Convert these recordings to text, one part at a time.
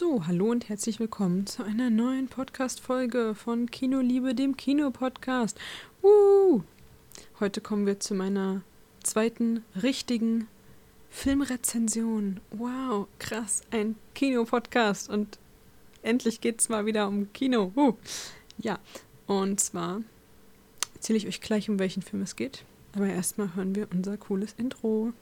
So, hallo und herzlich willkommen zu einer neuen Podcast-Folge von Kinoliebe, dem Kinopodcast. Uh! Heute kommen wir zu meiner zweiten richtigen Filmrezension. Wow, krass, ein Kinopodcast und endlich geht es mal wieder um Kino. Uh! Ja, und zwar erzähle ich euch gleich, um welchen Film es geht. Aber erstmal hören wir unser cooles Intro.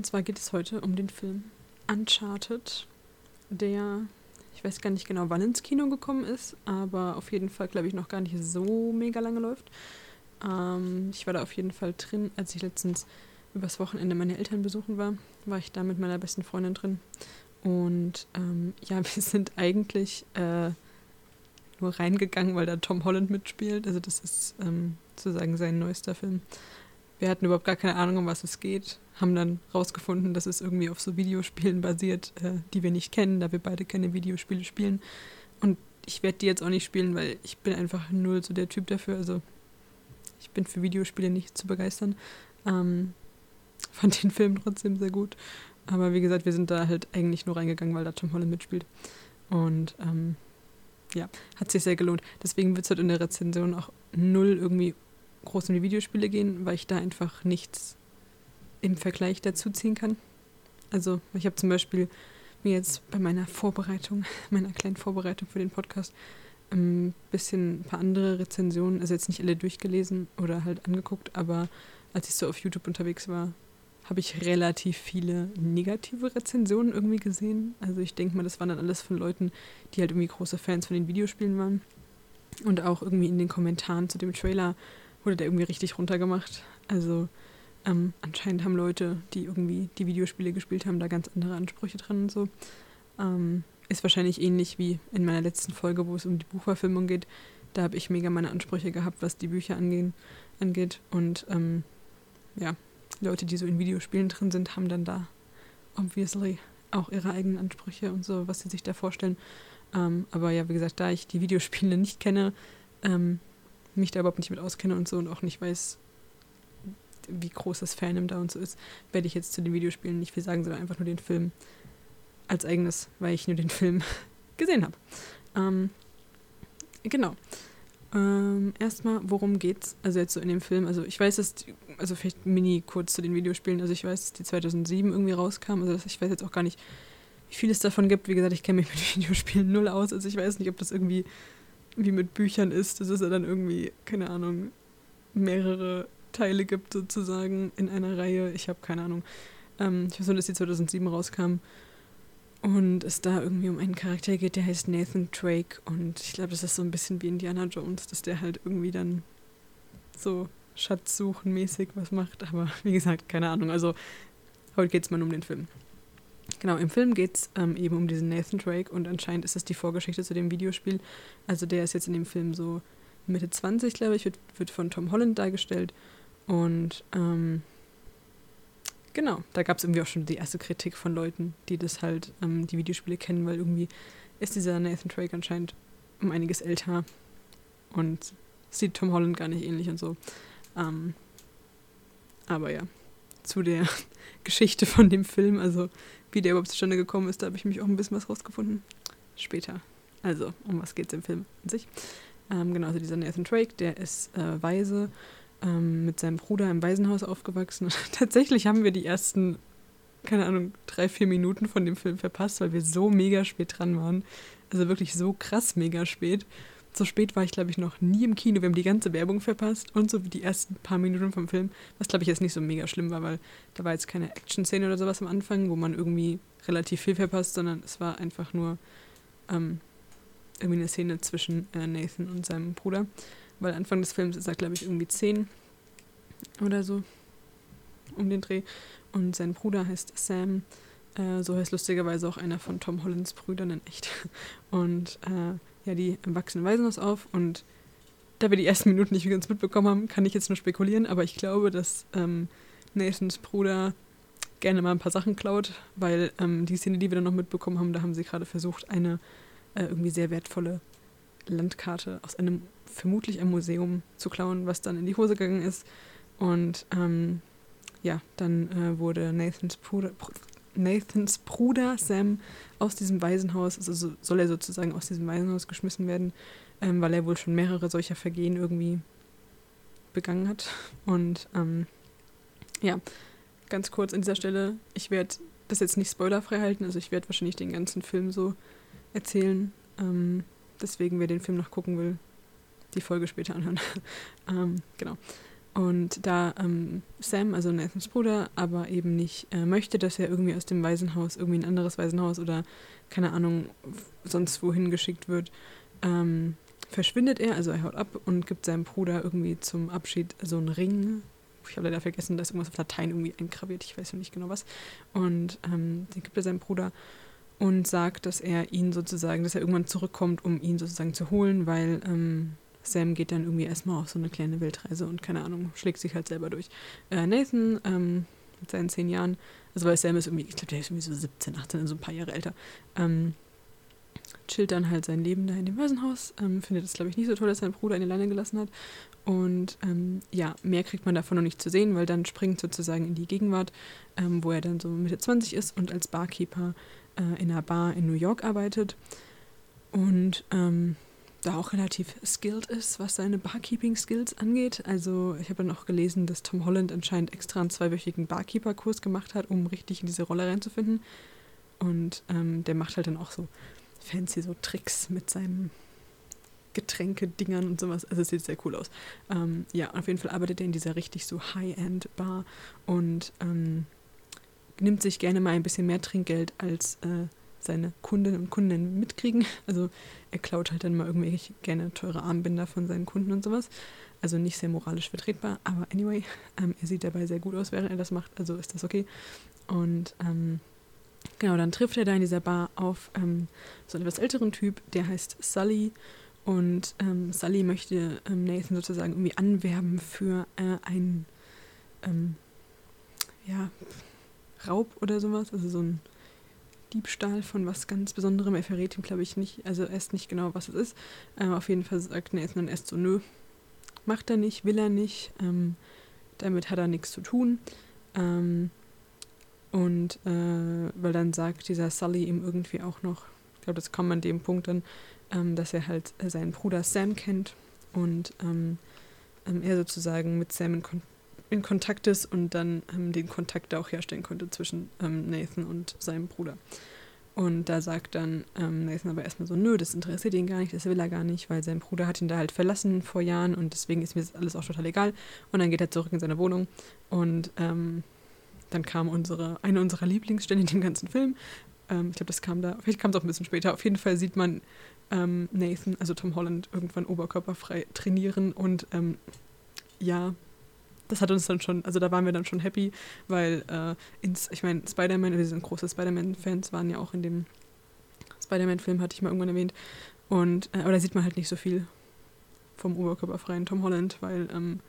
Und zwar geht es heute um den Film Uncharted, der, ich weiß gar nicht genau, wann ins Kino gekommen ist, aber auf jeden Fall, glaube ich, noch gar nicht so mega lange läuft. Ähm, ich war da auf jeden Fall drin, als ich letztens übers Wochenende meine Eltern besuchen war, war ich da mit meiner besten Freundin drin. Und ähm, ja, wir sind eigentlich äh, nur reingegangen, weil da Tom Holland mitspielt. Also das ist ähm, sozusagen sein neuester Film. Wir hatten überhaupt gar keine Ahnung, um was es geht, haben dann rausgefunden, dass es irgendwie auf so Videospielen basiert, äh, die wir nicht kennen, da wir beide keine Videospiele spielen. Und ich werde die jetzt auch nicht spielen, weil ich bin einfach null so der Typ dafür. Also ich bin für Videospiele nicht zu begeistern. Ähm, fand den Film trotzdem sehr gut. Aber wie gesagt, wir sind da halt eigentlich nur reingegangen, weil da Tom Holland mitspielt. Und ähm, ja, hat sich sehr gelohnt. Deswegen wird es halt in der Rezension auch null irgendwie groß um die Videospiele gehen, weil ich da einfach nichts im Vergleich dazu ziehen kann. Also, ich habe zum Beispiel mir jetzt bei meiner Vorbereitung, meiner kleinen Vorbereitung für den Podcast, ein bisschen ein paar andere Rezensionen, also jetzt nicht alle durchgelesen oder halt angeguckt, aber als ich so auf YouTube unterwegs war, habe ich relativ viele negative Rezensionen irgendwie gesehen. Also ich denke mal, das waren dann alles von Leuten, die halt irgendwie große Fans von den Videospielen waren. Und auch irgendwie in den Kommentaren zu dem Trailer wurde der irgendwie richtig runtergemacht. Also ähm, anscheinend haben Leute, die irgendwie die Videospiele gespielt haben, da ganz andere Ansprüche dran und so. Ähm, ist wahrscheinlich ähnlich wie in meiner letzten Folge, wo es um die Buchverfilmung geht. Da habe ich mega meine Ansprüche gehabt, was die Bücher angehen, angeht. Und ähm, ja, Leute, die so in Videospielen drin sind, haben dann da obviously auch ihre eigenen Ansprüche und so, was sie sich da vorstellen. Ähm, aber ja, wie gesagt, da ich die Videospiele nicht kenne, ähm, mich da überhaupt nicht mit auskenne und so und auch nicht weiß, wie groß das Fandom da und so ist, werde ich jetzt zu den Videospielen nicht viel sagen, sondern einfach nur den Film als eigenes, weil ich nur den Film gesehen habe. Ähm, genau. Ähm, erstmal, worum geht's? Also jetzt so in dem Film. Also ich weiß, dass, die, also vielleicht mini kurz zu den Videospielen. Also ich weiß, dass die 2007 irgendwie rauskam. Also ich weiß jetzt auch gar nicht, wie viel es davon gibt. Wie gesagt, ich kenne mich mit Videospielen null aus. Also ich weiß nicht, ob das irgendwie wie mit Büchern ist, dass es ja dann irgendwie, keine Ahnung, mehrere Teile gibt sozusagen in einer Reihe. Ich habe keine Ahnung. Ähm, ich weiß nur, dass die 2007 rauskam und es da irgendwie um einen Charakter geht, der heißt Nathan Drake und ich glaube, das ist so ein bisschen wie Indiana Jones, dass der halt irgendwie dann so Schatzsuchen mäßig was macht, aber wie gesagt, keine Ahnung. Also heute geht es mal um den Film. Genau, im Film geht es ähm, eben um diesen Nathan Drake und anscheinend ist das die Vorgeschichte zu dem Videospiel. Also der ist jetzt in dem Film so Mitte 20, glaube ich, wird, wird von Tom Holland dargestellt. Und ähm, genau, da gab es irgendwie auch schon die erste Kritik von Leuten, die das halt, ähm, die Videospiele kennen, weil irgendwie ist dieser Nathan Drake anscheinend um einiges älter und sieht Tom Holland gar nicht ähnlich und so. Ähm, aber ja, zu der Geschichte von dem Film, also wie der überhaupt zustande gekommen ist, da habe ich mich auch ein bisschen was rausgefunden. Später. Also, um was geht es im Film an sich? Ähm, genau, also dieser Nathan Drake, der ist äh, Weise, ähm, mit seinem Bruder im Waisenhaus aufgewachsen. Und tatsächlich haben wir die ersten, keine Ahnung, drei, vier Minuten von dem Film verpasst, weil wir so mega spät dran waren. Also wirklich so krass mega spät. So spät war ich, glaube ich, noch nie im Kino. Wir haben die ganze Werbung verpasst und so die ersten paar Minuten vom Film, was, glaube ich, jetzt nicht so mega schlimm war, weil da war jetzt keine Action-Szene oder sowas am Anfang, wo man irgendwie relativ viel verpasst, sondern es war einfach nur ähm, irgendwie eine Szene zwischen äh, Nathan und seinem Bruder. Weil Anfang des Films ist er, glaube ich, irgendwie zehn oder so um den Dreh. Und sein Bruder heißt Sam. Äh, so heißt lustigerweise auch einer von Tom Hollands Brüdern in echt. Und äh, ja, die wachsen im Waisenhaus auf und da wir die ersten Minuten nicht ganz mitbekommen haben, kann ich jetzt nur spekulieren, aber ich glaube, dass ähm, Nathans Bruder gerne mal ein paar Sachen klaut, weil ähm, die Szene, die wir dann noch mitbekommen haben, da haben sie gerade versucht, eine äh, irgendwie sehr wertvolle Landkarte aus einem vermutlich einem Museum zu klauen, was dann in die Hose gegangen ist. Und ähm, ja, dann äh, wurde Nathans Bruder, Nathans Bruder Sam aus diesem Waisenhaus, also soll er sozusagen aus diesem Waisenhaus geschmissen werden, ähm, weil er wohl schon mehrere solcher Vergehen irgendwie begangen hat. Und ähm, ja, ganz kurz an dieser Stelle, ich werde das jetzt nicht spoilerfrei halten, also ich werde wahrscheinlich den ganzen Film so erzählen. Ähm, deswegen, wer den Film noch gucken will, die Folge später anhören. ähm, genau. Und da ähm, Sam, also Nathans Bruder, aber eben nicht äh, möchte, dass er irgendwie aus dem Waisenhaus, irgendwie ein anderes Waisenhaus oder keine Ahnung, sonst wohin geschickt wird, ähm, verschwindet er, also er haut ab und gibt seinem Bruder irgendwie zum Abschied so einen Ring. Ich habe leider vergessen, da ist irgendwas auf Latein irgendwie eingraviert, ich weiß noch nicht genau was. Und ähm, den gibt er seinem Bruder und sagt, dass er ihn sozusagen, dass er irgendwann zurückkommt, um ihn sozusagen zu holen, weil ähm, Sam geht dann irgendwie erstmal auf so eine kleine Weltreise und keine Ahnung, schlägt sich halt selber durch. Äh, Nathan ähm, mit seinen zehn Jahren, also weil Sam ist irgendwie, ich glaube, der ist irgendwie so 17, 18, also ein paar Jahre älter, ähm, chillt dann halt sein Leben da in dem Waisenhaus, ähm, findet es, glaube ich, nicht so toll, dass sein Bruder in die Leine gelassen hat. Und ähm, ja, mehr kriegt man davon noch nicht zu sehen, weil dann springt sozusagen in die Gegenwart, ähm, wo er dann so Mitte 20 ist und als Barkeeper äh, in einer Bar in New York arbeitet. Und ähm, da auch relativ skilled ist, was seine Barkeeping-Skills angeht. Also ich habe dann auch gelesen, dass Tom Holland anscheinend extra einen zweiwöchigen Barkeeper-Kurs gemacht hat, um richtig in diese Rolle reinzufinden. Und ähm, der macht halt dann auch so fancy so Tricks mit seinem Getränke-Dingern und sowas. Also es sieht sehr cool aus. Ähm, ja, auf jeden Fall arbeitet er in dieser richtig so High-End-Bar und ähm, nimmt sich gerne mal ein bisschen mehr Trinkgeld als äh, seine Kundinnen und Kunden mitkriegen. Also er klaut halt dann mal irgendwelche gerne teure Armbinder von seinen Kunden und sowas. Also nicht sehr moralisch vertretbar, aber anyway, ähm, er sieht dabei sehr gut aus, während er das macht, also ist das okay. Und ähm, genau, dann trifft er da in dieser Bar auf ähm, so einen etwas älteren Typ, der heißt Sully. Und ähm, Sully möchte ähm, Nathan sozusagen irgendwie anwerben für äh, einen ähm, ja, Raub oder sowas, also so ein Diebstahl von was ganz Besonderem. Er verrät ihm, glaube ich, nicht, also erst nicht genau, was es ist. Ähm, auf jeden Fall sagt Nathan erst so, nö, macht er nicht, will er nicht, ähm, damit hat er nichts zu tun. Ähm, und äh, weil dann sagt dieser Sully ihm irgendwie auch noch, ich glaube, das kommt an dem Punkt dann, ähm, dass er halt seinen Bruder Sam kennt und ähm, ähm, er sozusagen mit Sam in Kontakt in Kontakt ist und dann ähm, den Kontakt auch herstellen konnte zwischen ähm, Nathan und seinem Bruder. Und da sagt dann ähm, Nathan aber erstmal so, nö, das interessiert ihn gar nicht, das will er gar nicht, weil sein Bruder hat ihn da halt verlassen vor Jahren und deswegen ist mir das alles auch total egal. Und dann geht er zurück in seine Wohnung und ähm, dann kam unsere, eine unserer Lieblingsstellen in dem ganzen Film. Ähm, ich glaube, das kam da, vielleicht kam es auch ein bisschen später. Auf jeden Fall sieht man ähm, Nathan, also Tom Holland, irgendwann oberkörperfrei trainieren und ja, das hat uns dann schon, also da waren wir dann schon happy, weil äh, ins, ich meine, Spider-Man, wir sind große Spider-Man-Fans, waren ja auch in dem Spider-Man-Film, hatte ich mal irgendwann erwähnt. Und, äh, aber da sieht man halt nicht so viel vom oberkörperfreien Tom Holland, weil ähm,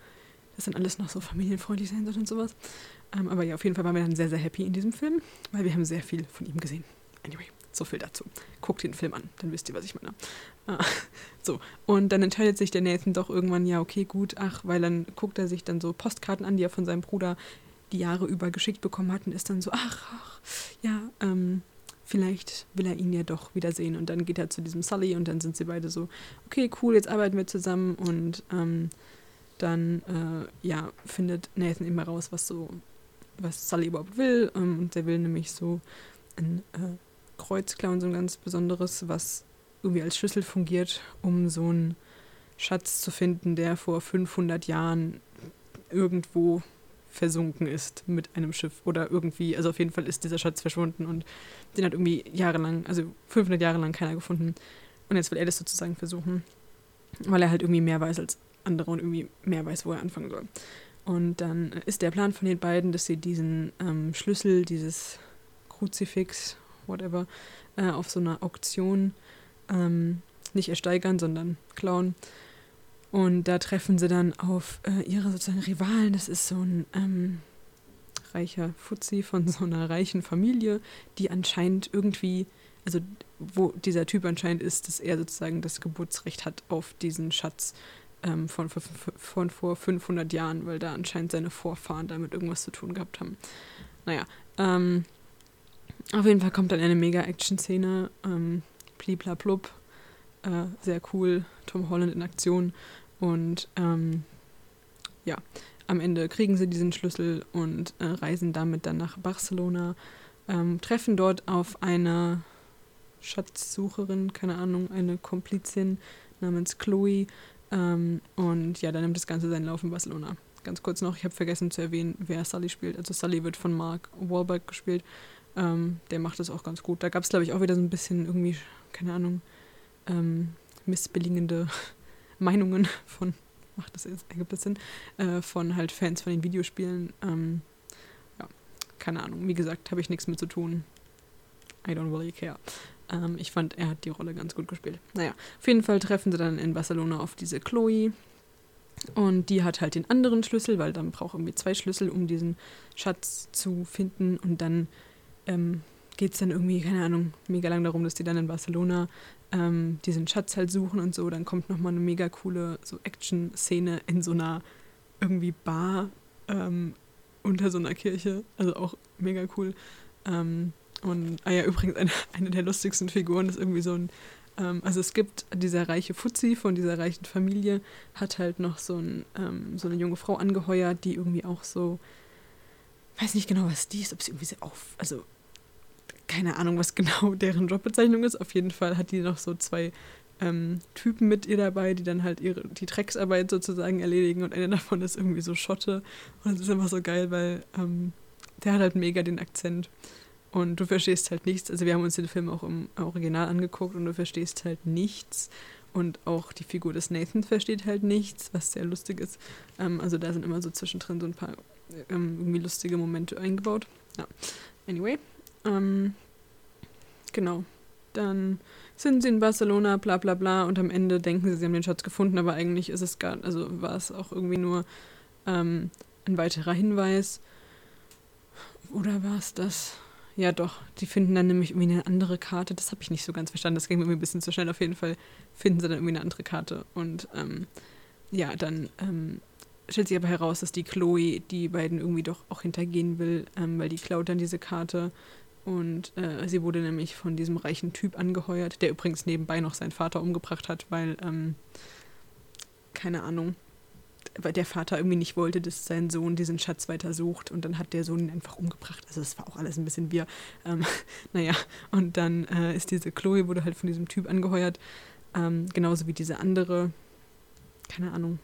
das dann alles noch so familienfreundlich sein soll und sowas. Ähm, aber ja, auf jeden Fall waren wir dann sehr, sehr happy in diesem Film, weil wir haben sehr viel von ihm gesehen. Anyway. So viel dazu. Guckt den Film an, dann wisst ihr, was ich meine. Ah, so, und dann entscheidet sich der Nathan doch irgendwann, ja, okay, gut, ach, weil dann guckt er sich dann so Postkarten an, die er von seinem Bruder die Jahre über geschickt bekommen hat und ist dann so, ach, ach ja, ähm, vielleicht will er ihn ja doch wiedersehen. Und dann geht er zu diesem Sully und dann sind sie beide so, okay, cool, jetzt arbeiten wir zusammen und ähm, dann, äh, ja, findet Nathan immer raus, was so, was Sully überhaupt will. Ähm, und der will nämlich so ein äh, Kreuzklauen so ein ganz besonderes, was irgendwie als Schlüssel fungiert, um so einen Schatz zu finden, der vor 500 Jahren irgendwo versunken ist mit einem Schiff oder irgendwie, also auf jeden Fall ist dieser Schatz verschwunden und den hat irgendwie jahrelang, also 500 Jahre lang keiner gefunden. Und jetzt will er das sozusagen versuchen, weil er halt irgendwie mehr weiß als andere und irgendwie mehr weiß, wo er anfangen soll. Und dann ist der Plan von den beiden, dass sie diesen ähm, Schlüssel, dieses Kruzifix whatever, äh, auf so einer Auktion ähm, nicht ersteigern, sondern klauen. Und da treffen sie dann auf äh, ihre sozusagen Rivalen. Das ist so ein ähm, reicher Fuzzi von so einer reichen Familie, die anscheinend irgendwie, also wo dieser Typ anscheinend ist, dass er sozusagen das Geburtsrecht hat auf diesen Schatz ähm, von, von, von vor 500 Jahren, weil da anscheinend seine Vorfahren damit irgendwas zu tun gehabt haben. Naja, ähm, auf jeden Fall kommt dann eine Mega-Action-Szene, ähm, bliblablub, äh, sehr cool, Tom Holland in Aktion und ähm, ja, am Ende kriegen sie diesen Schlüssel und äh, reisen damit dann nach Barcelona, ähm, treffen dort auf eine Schatzsucherin, keine Ahnung, eine Komplizin namens Chloe. Ähm, und ja, dann nimmt das Ganze seinen Lauf in Barcelona. Ganz kurz noch, ich habe vergessen zu erwähnen, wer Sully spielt. Also Sully wird von Mark Wahlberg gespielt. Ähm, der macht das auch ganz gut. Da gab es, glaube ich, auch wieder so ein bisschen irgendwie, keine Ahnung, ähm, missbilligende Meinungen von, macht das jetzt, ergibt das Sinn, äh, von halt Fans von den Videospielen. Ähm, ja, keine Ahnung. Wie gesagt, habe ich nichts mit zu tun. I don't really care. Ähm, ich fand, er hat die Rolle ganz gut gespielt. Naja, auf jeden Fall treffen sie dann in Barcelona auf diese Chloe. Und die hat halt den anderen Schlüssel, weil dann braucht irgendwie zwei Schlüssel, um diesen Schatz zu finden. Und dann ähm, geht es dann irgendwie, keine Ahnung, mega lang darum, dass die dann in Barcelona ähm, diesen Schatz halt suchen und so. Dann kommt nochmal eine mega coole so Action-Szene in so einer irgendwie Bar ähm, unter so einer Kirche. Also auch mega cool. Ähm, und, ah ja, übrigens, eine, eine der lustigsten Figuren ist irgendwie so ein, ähm, also es gibt dieser reiche Fuzzi von dieser reichen Familie, hat halt noch so, ein, ähm, so eine junge Frau angeheuert, die irgendwie auch so, weiß nicht genau, was die ist, ob sie irgendwie so auf, also keine Ahnung, was genau deren Jobbezeichnung ist. Auf jeden Fall hat die noch so zwei ähm, Typen mit ihr dabei, die dann halt ihre, die Drecksarbeit sozusagen erledigen und einer davon ist irgendwie so Schotte. Und das ist immer so geil, weil ähm, der hat halt mega den Akzent. Und du verstehst halt nichts. Also wir haben uns den Film auch im Original angeguckt und du verstehst halt nichts. Und auch die Figur des Nathan versteht halt nichts, was sehr lustig ist. Ähm, also da sind immer so zwischendrin so ein paar ähm, irgendwie lustige Momente eingebaut. Ja. Anyway. Ähm, genau. Dann sind sie in Barcelona, bla bla bla, und am Ende denken sie, sie haben den Schatz gefunden, aber eigentlich ist es gar, also war es auch irgendwie nur ähm, ein weiterer Hinweis. Oder war es das? Ja, doch. Die finden dann nämlich irgendwie eine andere Karte. Das habe ich nicht so ganz verstanden. Das ging mir ein bisschen zu schnell. Auf jeden Fall finden sie dann irgendwie eine andere Karte. Und ähm, ja, dann ähm, stellt sich aber heraus, dass die Chloe die beiden irgendwie doch auch hintergehen will, ähm, weil die klaut dann diese Karte. Und äh, sie wurde nämlich von diesem reichen Typ angeheuert, der übrigens nebenbei noch seinen Vater umgebracht hat, weil, ähm, keine Ahnung, weil der Vater irgendwie nicht wollte, dass sein Sohn diesen Schatz weiter sucht und dann hat der Sohn ihn einfach umgebracht. Also es war auch alles ein bisschen wir. Ähm, naja, und dann äh, ist diese Chloe, wurde halt von diesem Typ angeheuert, ähm, genauso wie diese andere, keine Ahnung,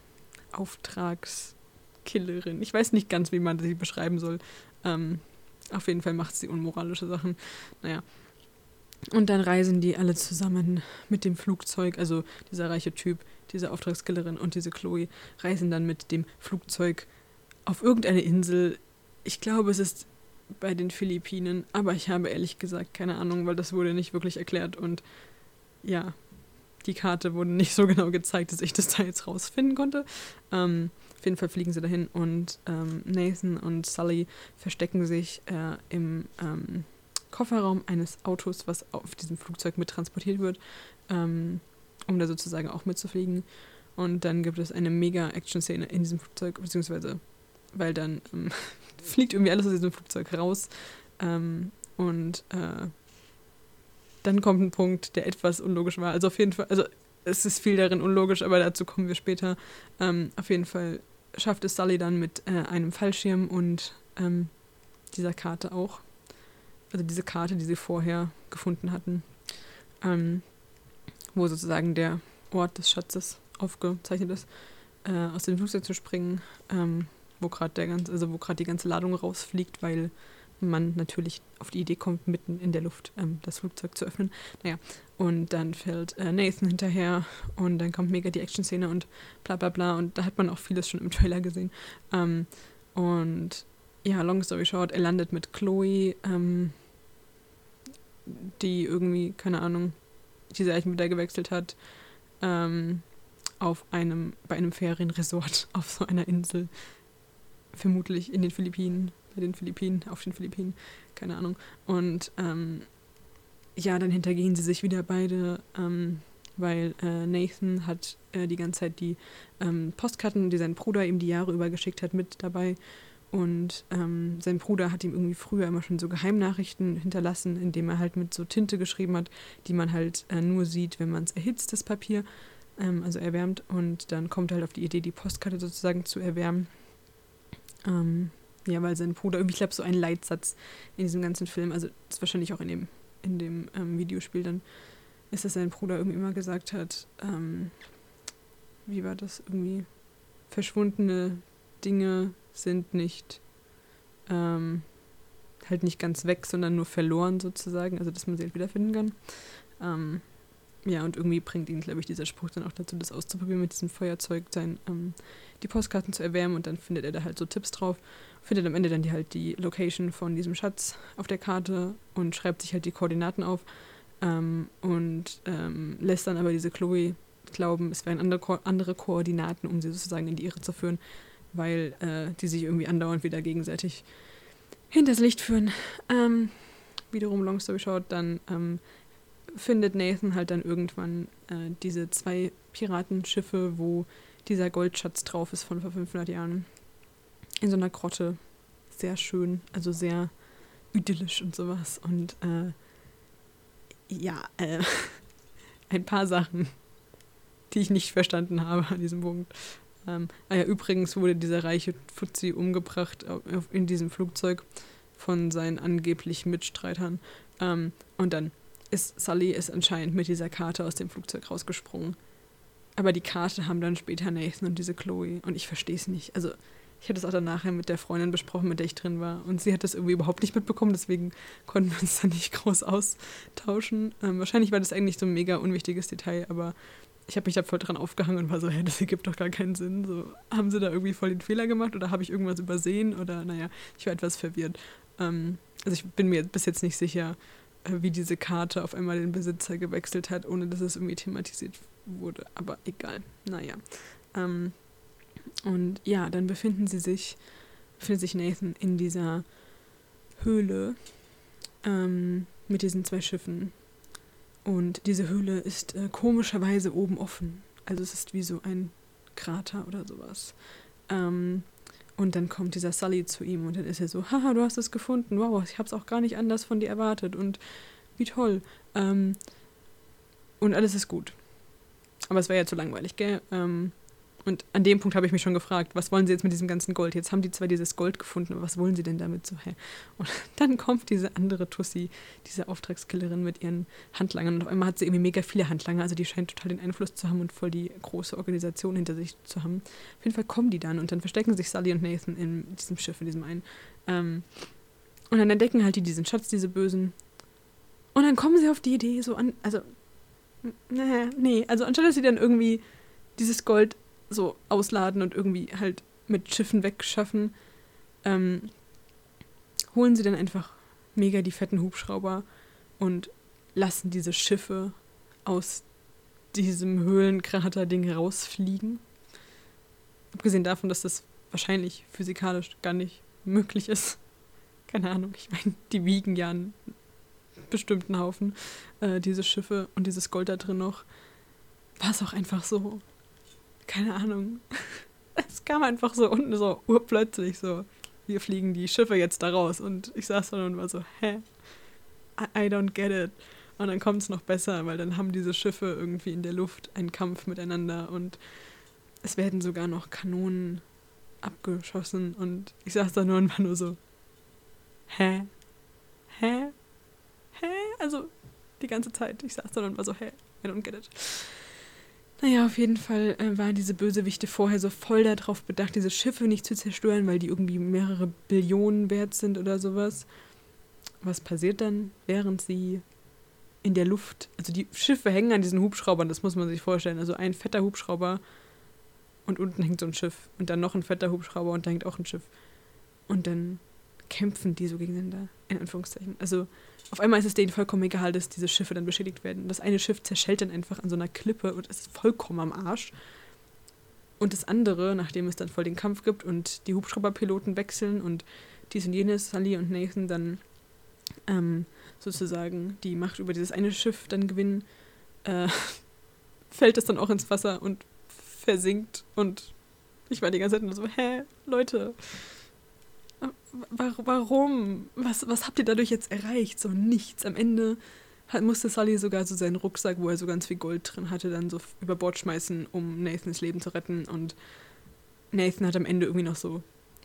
Auftragskillerin. Ich weiß nicht ganz, wie man sie beschreiben soll. Ähm, auf jeden Fall macht sie unmoralische Sachen. Naja. Und dann reisen die alle zusammen mit dem Flugzeug, also dieser reiche Typ diese Auftragskillerin und diese Chloe reisen dann mit dem Flugzeug auf irgendeine Insel. Ich glaube, es ist bei den Philippinen, aber ich habe ehrlich gesagt keine Ahnung, weil das wurde nicht wirklich erklärt und ja, die Karte wurde nicht so genau gezeigt, dass ich das da jetzt rausfinden konnte. Ähm, auf jeden Fall fliegen sie dahin und ähm, Nathan und Sully verstecken sich äh, im ähm, Kofferraum eines Autos, was auf diesem Flugzeug mit transportiert wird. Ähm, um da sozusagen auch mitzufliegen. Und dann gibt es eine mega Action-Szene in diesem Flugzeug, beziehungsweise, weil dann ähm, fliegt irgendwie alles aus diesem Flugzeug raus. Ähm, und äh, dann kommt ein Punkt, der etwas unlogisch war. Also auf jeden Fall, also es ist viel darin unlogisch, aber dazu kommen wir später. Ähm, auf jeden Fall schafft es Sully dann mit äh, einem Fallschirm und ähm, dieser Karte auch. Also diese Karte, die sie vorher gefunden hatten. Ähm, wo sozusagen der Ort des Schatzes aufgezeichnet ist, äh, aus dem Flugzeug zu springen, ähm, wo gerade der ganze, also wo gerade die ganze Ladung rausfliegt, weil man natürlich auf die Idee kommt, mitten in der Luft ähm, das Flugzeug zu öffnen. Naja, und dann fällt äh, Nathan hinterher und dann kommt mega die Action-Szene und bla bla bla und da hat man auch vieles schon im Trailer gesehen. Ähm, und ja, long story short, er landet mit Chloe, ähm, die irgendwie, keine Ahnung, die Seitenbilder gewechselt hat, ähm, auf einem, bei einem Ferienresort auf so einer Insel, vermutlich in den Philippinen. Bei den Philippinen, auf den Philippinen, keine Ahnung. Und ähm, ja, dann hintergehen sie sich wieder beide, ähm, weil äh, Nathan hat äh, die ganze Zeit die ähm, Postkarten, die sein Bruder ihm die Jahre über geschickt hat, mit dabei. Und ähm, sein Bruder hat ihm irgendwie früher immer schon so Geheimnachrichten hinterlassen, indem er halt mit so Tinte geschrieben hat, die man halt äh, nur sieht, wenn man es erhitzt, das Papier, ähm, also erwärmt. Und dann kommt er halt auf die Idee, die Postkarte sozusagen zu erwärmen. Ähm, ja, weil sein Bruder, ich glaube, so ein Leitsatz in diesem ganzen Film, also das ist wahrscheinlich auch in dem, in dem ähm, Videospiel dann, ist, dass sein Bruder irgendwie immer gesagt hat, ähm, wie war das irgendwie, verschwundene Dinge sind nicht ähm, halt nicht ganz weg, sondern nur verloren sozusagen, also dass man sie halt wiederfinden kann. Ähm, ja, und irgendwie bringt ihn, glaube ich, dieser Spruch dann auch dazu, das auszuprobieren, mit diesem Feuerzeug sein, ähm, die Postkarten zu erwärmen und dann findet er da halt so Tipps drauf, findet am Ende dann die, halt die Location von diesem Schatz auf der Karte und schreibt sich halt die Koordinaten auf ähm, und ähm, lässt dann aber diese Chloe glauben, es wären andere, Ko andere Koordinaten, um sie sozusagen in die Irre zu führen, weil äh, die sich irgendwie andauernd wieder gegenseitig hinters Licht führen. Ähm, wiederum, long story short, dann ähm, findet Nathan halt dann irgendwann äh, diese zwei Piratenschiffe, wo dieser Goldschatz drauf ist von vor 500 Jahren. In so einer Grotte. Sehr schön, also sehr idyllisch und sowas. Und äh, ja, äh, ein paar Sachen, die ich nicht verstanden habe an diesem Punkt. Ähm, ah ja, übrigens wurde dieser reiche Fuzzi umgebracht in diesem Flugzeug von seinen angeblich Mitstreitern. Ähm, und dann ist Sully ist anscheinend mit dieser Karte aus dem Flugzeug rausgesprungen. Aber die Karte haben dann später Nathan und diese Chloe. Und ich verstehe es nicht. Also, ich hatte es auch dann nachher mit der Freundin besprochen, mit der ich drin war. Und sie hat das irgendwie überhaupt nicht mitbekommen, deswegen konnten wir uns dann nicht groß austauschen. Ähm, wahrscheinlich war das eigentlich so ein mega unwichtiges Detail, aber ich habe mich da voll dran aufgehangen und war so, hä, das ergibt doch gar keinen Sinn. So, haben sie da irgendwie voll den Fehler gemacht oder habe ich irgendwas übersehen? Oder naja, ich war etwas verwirrt. Ähm, also ich bin mir bis jetzt nicht sicher, äh, wie diese Karte auf einmal den Besitzer gewechselt hat, ohne dass es irgendwie thematisiert wurde. Aber egal. Naja. Ähm, und ja, dann befinden sie sich, befindet sich Nathan in dieser Höhle ähm, mit diesen zwei Schiffen und diese Höhle ist äh, komischerweise oben offen. Also es ist wie so ein Krater oder sowas. Ähm, und dann kommt dieser Sully zu ihm und dann ist er so, haha, du hast es gefunden, wow, ich habe es auch gar nicht anders von dir erwartet und wie toll. Ähm, und alles ist gut. Aber es wäre ja zu langweilig, gell? Ähm, und an dem Punkt habe ich mich schon gefragt, was wollen sie jetzt mit diesem ganzen Gold? Jetzt haben die zwar dieses Gold gefunden, aber was wollen sie denn damit so? Hä? Und dann kommt diese andere Tussi, diese Auftragskillerin mit ihren Handlangern. Und auf einmal hat sie irgendwie mega viele Handlanger. Also die scheint total den Einfluss zu haben und voll die große Organisation hinter sich zu haben. Auf jeden Fall kommen die dann und dann verstecken sich Sally und Nathan in diesem Schiff, in diesem einen. Ähm, und dann entdecken halt die diesen Schatz, diese Bösen. Und dann kommen sie auf die Idee, so an, also, naja, nee, also anstatt dass sie dann irgendwie dieses Gold so ausladen und irgendwie halt mit Schiffen wegschaffen, ähm, holen sie dann einfach mega die fetten Hubschrauber und lassen diese Schiffe aus diesem Höhlenkrater-Ding rausfliegen. Abgesehen davon, dass das wahrscheinlich physikalisch gar nicht möglich ist. Keine Ahnung, ich meine, die wiegen ja einen bestimmten Haufen, äh, diese Schiffe und dieses Gold da drin noch. War es auch einfach so keine Ahnung. Es kam einfach so unten so urplötzlich so, wir fliegen die Schiffe jetzt da raus. Und ich saß da und war so, hä? I, I don't get it. Und dann kommt es noch besser, weil dann haben diese Schiffe irgendwie in der Luft einen Kampf miteinander und es werden sogar noch Kanonen abgeschossen und ich saß da nur und war nur so, hä? Hä? Hä? Also die ganze Zeit. Ich saß da und war so, hä? I don't get it. Naja, auf jeden Fall äh, waren diese Bösewichte vorher so voll darauf bedacht, diese Schiffe nicht zu zerstören, weil die irgendwie mehrere Billionen wert sind oder sowas. Was passiert dann, während sie in der Luft, also die Schiffe hängen an diesen Hubschraubern, das muss man sich vorstellen. Also ein fetter Hubschrauber und unten hängt so ein Schiff und dann noch ein fetter Hubschrauber und da hängt auch ein Schiff. Und dann kämpfen die so gegeneinander, in Anführungszeichen. Also auf einmal ist es denen vollkommen egal, dass diese Schiffe dann beschädigt werden. Das eine Schiff zerschellt dann einfach an so einer Klippe und ist vollkommen am Arsch. Und das andere, nachdem es dann voll den Kampf gibt und die Hubschrauberpiloten wechseln und dies und jenes, Sully und Nathan dann ähm, sozusagen die Macht über dieses eine Schiff dann gewinnen, äh, fällt es dann auch ins Wasser und versinkt und ich war die ganze Zeit nur so, hä, Leute, warum? Was, was habt ihr dadurch jetzt erreicht? So nichts. Am Ende musste Sully sogar so seinen Rucksack, wo er so ganz viel Gold drin hatte, dann so über Bord schmeißen, um Nathans Leben zu retten. Und Nathan hat am Ende irgendwie noch so